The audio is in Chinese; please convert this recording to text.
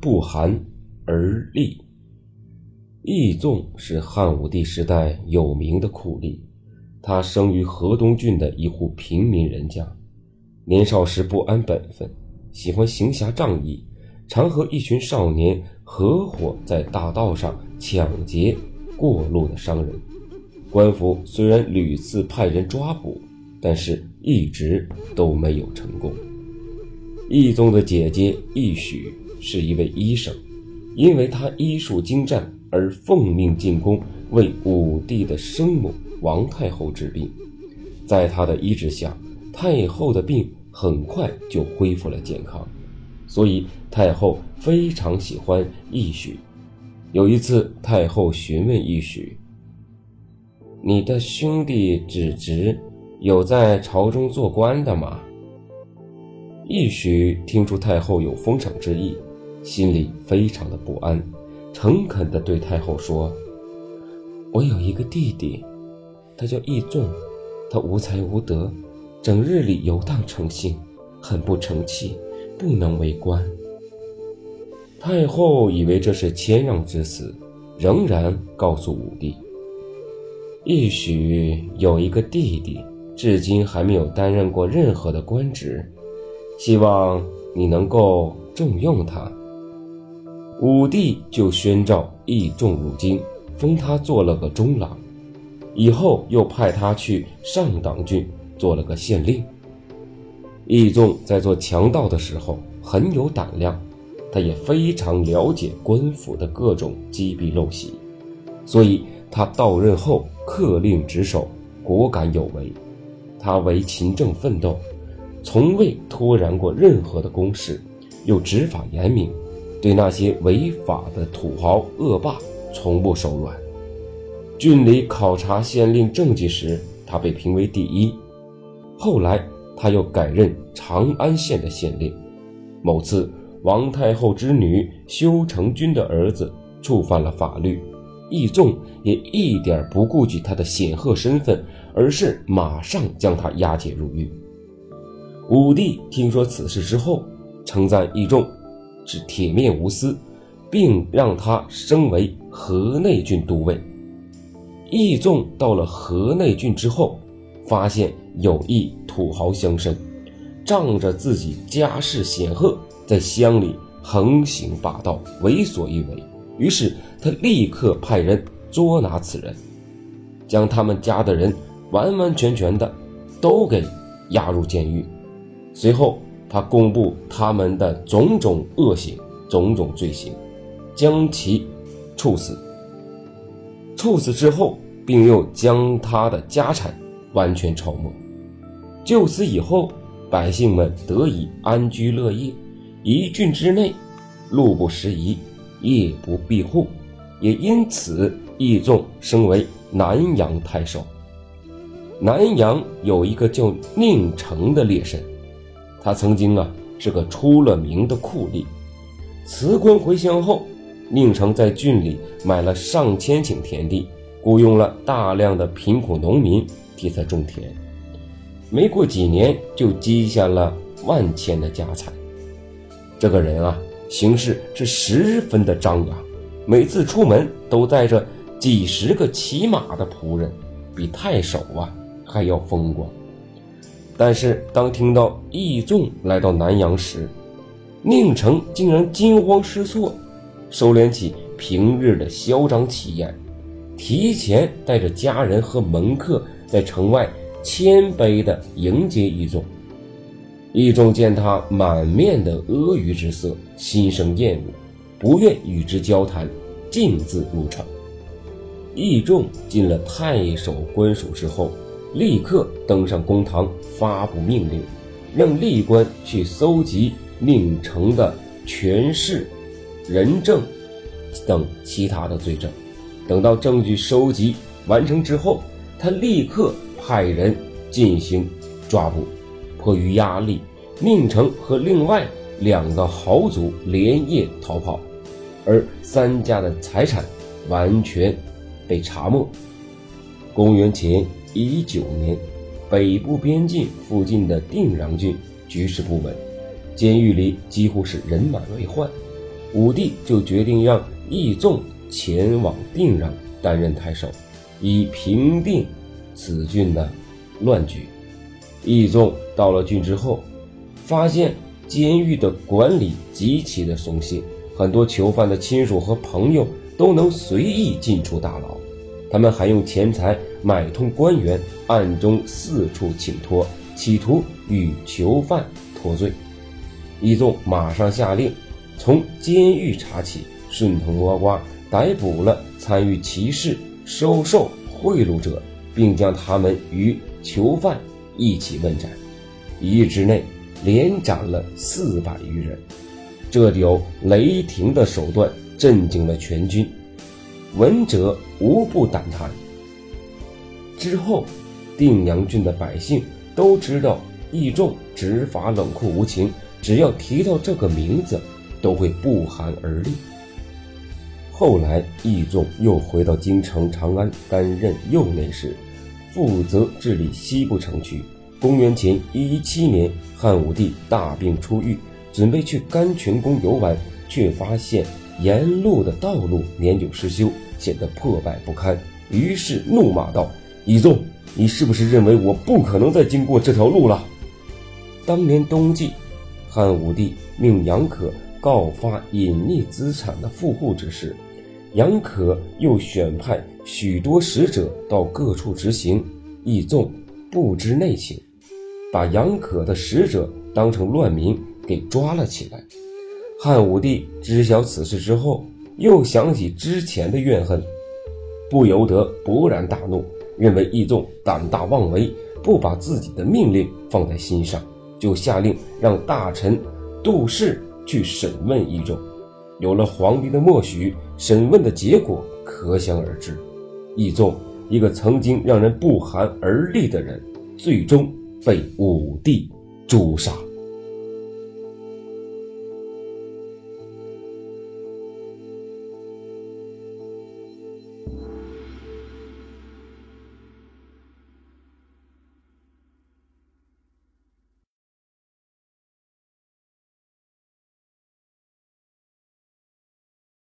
不寒而栗。义纵是汉武帝时代有名的酷吏，他生于河东郡的一户平民人家，年少时不安本分，喜欢行侠仗义，常和一群少年合伙在大道上抢劫过路的商人。官府虽然屡次派人抓捕，但是一直都没有成功。义宗的姐姐义许是一位医生，因为他医术精湛而奉命进宫为武帝的生母王太后治病。在他的医治下，太后的病很快就恢复了健康，所以太后非常喜欢义许。有一次，太后询问义许。你的兄弟子侄有在朝中做官的吗？义许听出太后有封赏之意，心里非常的不安，诚恳地对太后说：“我有一个弟弟，他叫义仲，他无才无德，整日里游荡成性，很不成器，不能为官。”太后以为这是谦让之词，仍然告诉武帝。亦许有一个弟弟，至今还没有担任过任何的官职，希望你能够重用他。武帝就宣召义仲入京，封他做了个中郎，以后又派他去上党郡做了个县令。义仲在做强盗的时候很有胆量，他也非常了解官府的各种积弊陋习，所以。他到任后，恪令职守，果敢有为。他为勤政奋斗，从未拖延过任何的公事，又执法严明，对那些违法的土豪恶霸从不手软。郡里考察县令政绩时，他被评为第一。后来，他又改任长安县的县令。某次，王太后之女修成君的儿子触犯了法律。义纵也一点不顾及他的显赫身份，而是马上将他押解入狱。武帝听说此事之后，称赞义仲是铁面无私，并让他升为河内郡都尉。义纵到了河内郡之后，发现有一土豪乡绅，仗着自己家世显赫，在乡里横行霸道，为所欲为。于是他立刻派人捉拿此人，将他们家的人完完全全的都给押入监狱。随后他公布他们的种种恶行、种种罪行，将其处死。处死之后，并又将他的家产完全抄没。就此以后，百姓们得以安居乐业，一郡之内，路不拾遗。夜不闭户，也因此义仲升为南阳太守。南阳有一个叫宁城的烈士，他曾经啊是个出了名的酷吏。辞官回乡后，宁城在郡里买了上千顷田地，雇佣了大量的贫苦农民替他种田。没过几年，就积下了万千的家财。这个人啊。行事是十分的张扬，每次出门都带着几十个骑马的仆人，比太守啊还要风光。但是当听到义纵来到南阳时，宁城竟然惊慌失措，收敛起平日的嚣张气焰，提前带着家人和门客在城外谦卑地迎接义纵。义仲见他满面的阿谀之色，心生厌恶，不愿与之交谈，径自入城。义仲进了太守官署之后，立刻登上公堂，发布命令，让吏官去搜集宁城的权势、人证等其他的罪证。等到证据收集完成之后，他立刻派人进行抓捕。迫于压力，宁城和另外两个豪族连夜逃跑，而三家的财产完全被查没。公元前一九年，北部边境附近的定壤郡局势不稳，监狱里几乎是人满为患。武帝就决定让义纵前往定壤担任太守，以平定此郡的乱局。义纵到了郡之后，发现监狱的管理极其的松懈，很多囚犯的亲属和朋友都能随意进出大牢，他们还用钱财买通官员，暗中四处请托，企图与囚犯脱罪。一纵马上下令，从监狱查起，顺藤摸瓜，逮捕了参与歧视、收受贿赂者，并将他们与囚犯。一起问斩，一日之内连斩了四百余人，这有雷霆的手段震惊了全军，闻者无不胆叹。之后，定阳郡的百姓都知道义仲执法冷酷无情，只要提到这个名字，都会不寒而栗。后来，义仲又回到京城长安，担任右内侍。负责治理西部城区。公元前一一七年，汉武帝大病初愈，准备去甘泉宫游玩，却发现沿路的道路年久失修，显得破败不堪。于是怒骂道：“义纵，你是不是认为我不可能再经过这条路了？”当年冬季，汉武帝命杨可告发隐匿资产的富户之事。杨可又选派许多使者到各处执行，义纵不知内情，把杨可的使者当成乱民给抓了起来。汉武帝知晓此事之后，又想起之前的怨恨，不由得勃然大怒，认为义纵胆大妄为，不把自己的命令放在心上，就下令让大臣杜氏去审问义纵。有了皇帝的默许，审问的结果可想而知。义纵，一个曾经让人不寒而栗的人，最终被武帝诛杀。